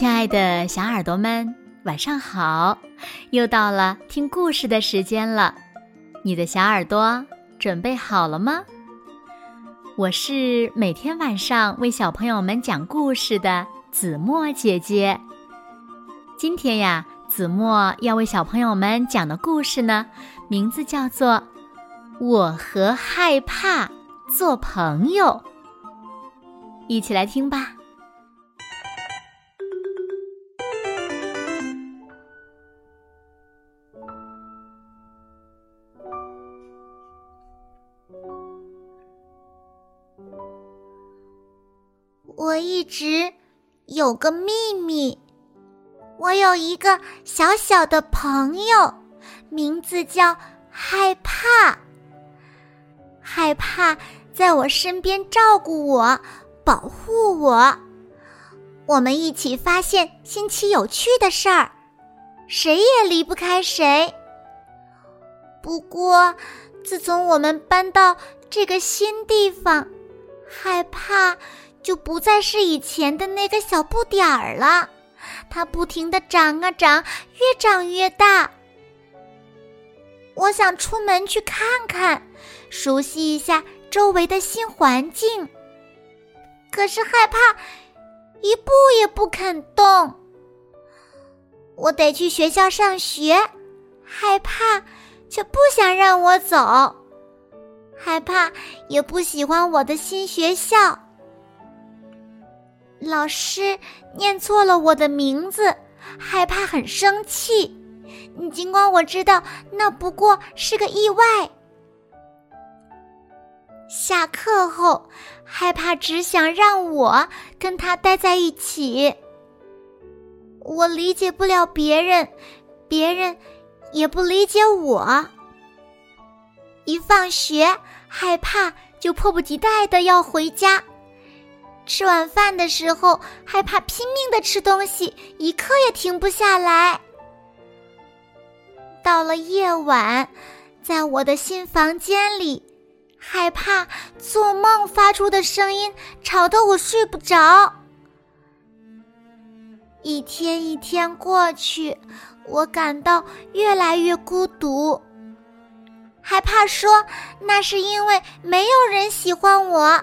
亲爱的小耳朵们，晚上好！又到了听故事的时间了，你的小耳朵准备好了吗？我是每天晚上为小朋友们讲故事的子墨姐姐。今天呀，子墨要为小朋友们讲的故事呢，名字叫做《我和害怕做朋友》，一起来听吧。我一直有个秘密，我有一个小小的朋友，名字叫害怕。害怕在我身边照顾我、保护我，我们一起发现新奇有趣的事儿，谁也离不开谁。不过，自从我们搬到这个新地方，害怕。就不再是以前的那个小不点儿了，它不停的长啊长，越长越大。我想出门去看看，熟悉一下周围的新环境，可是害怕，一步也不肯动。我得去学校上学，害怕，却不想让我走，害怕也不喜欢我的新学校。老师念错了我的名字，害怕很生气。尽管我知道那不过是个意外。下课后，害怕只想让我跟他待在一起。我理解不了别人，别人也不理解我。一放学，害怕就迫不及待的要回家。吃晚饭的时候，害怕拼命的吃东西，一刻也停不下来。到了夜晚，在我的新房间里，害怕做梦发出的声音吵得我睡不着。一天一天过去，我感到越来越孤独。害怕说那是因为没有人喜欢我，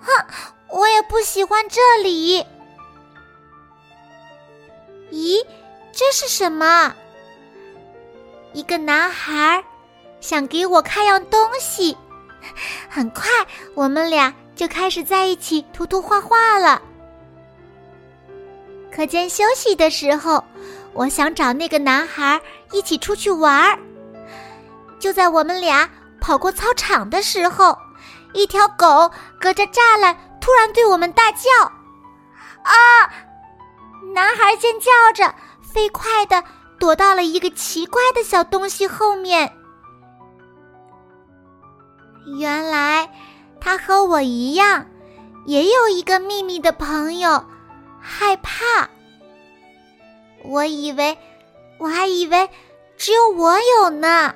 哼。我也不喜欢这里。咦，这是什么？一个男孩想给我看样东西。很快，我们俩就开始在一起涂涂画画了。课间休息的时候，我想找那个男孩一起出去玩儿。就在我们俩跑过操场的时候，一条狗隔着栅栏。突然对我们大叫：“啊！”男孩尖叫着，飞快的躲到了一个奇怪的小东西后面。原来他和我一样，也有一个秘密的朋友——害怕。我以为，我还以为只有我有呢。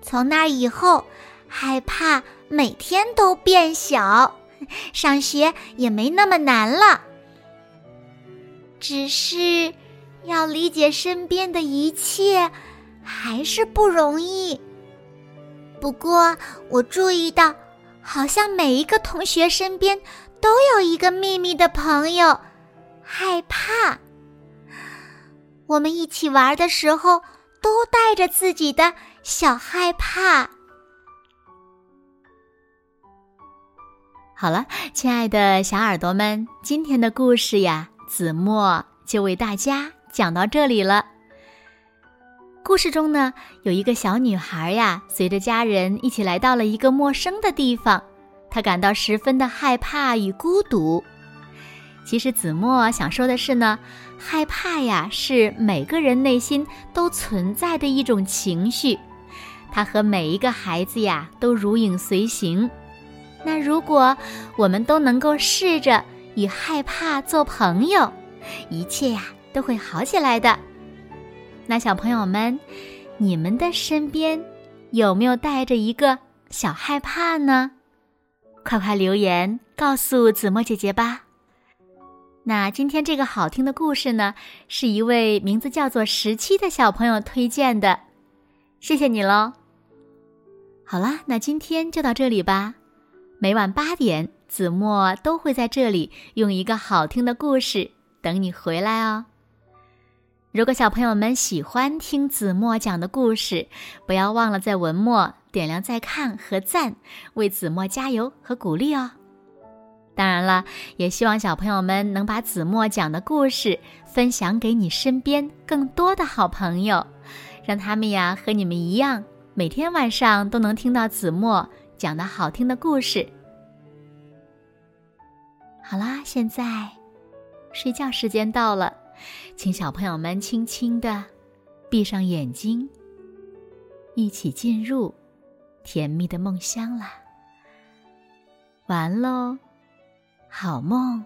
从那以后，害怕。每天都变小，上学也没那么难了。只是要理解身边的一切，还是不容易。不过我注意到，好像每一个同学身边都有一个秘密的朋友，害怕。我们一起玩的时候，都带着自己的小害怕。好了，亲爱的小耳朵们，今天的故事呀，子墨就为大家讲到这里了。故事中呢，有一个小女孩呀，随着家人一起来到了一个陌生的地方，她感到十分的害怕与孤独。其实子墨想说的是呢，害怕呀，是每个人内心都存在的一种情绪，它和每一个孩子呀都如影随形。那如果我们都能够试着与害怕做朋友，一切呀都会好起来的。那小朋友们，你们的身边有没有带着一个小害怕呢？快快留言告诉子墨姐姐吧。那今天这个好听的故事呢，是一位名字叫做十七的小朋友推荐的，谢谢你喽。好啦，那今天就到这里吧。每晚八点，子墨都会在这里用一个好听的故事等你回来哦。如果小朋友们喜欢听子墨讲的故事，不要忘了在文末点亮再看和赞，为子墨加油和鼓励哦。当然了，也希望小朋友们能把子墨讲的故事分享给你身边更多的好朋友，让他们呀和你们一样，每天晚上都能听到子墨讲的好听的故事。好啦，现在睡觉时间到了，请小朋友们轻轻的闭上眼睛，一起进入甜蜜的梦乡啦。完喽。好梦。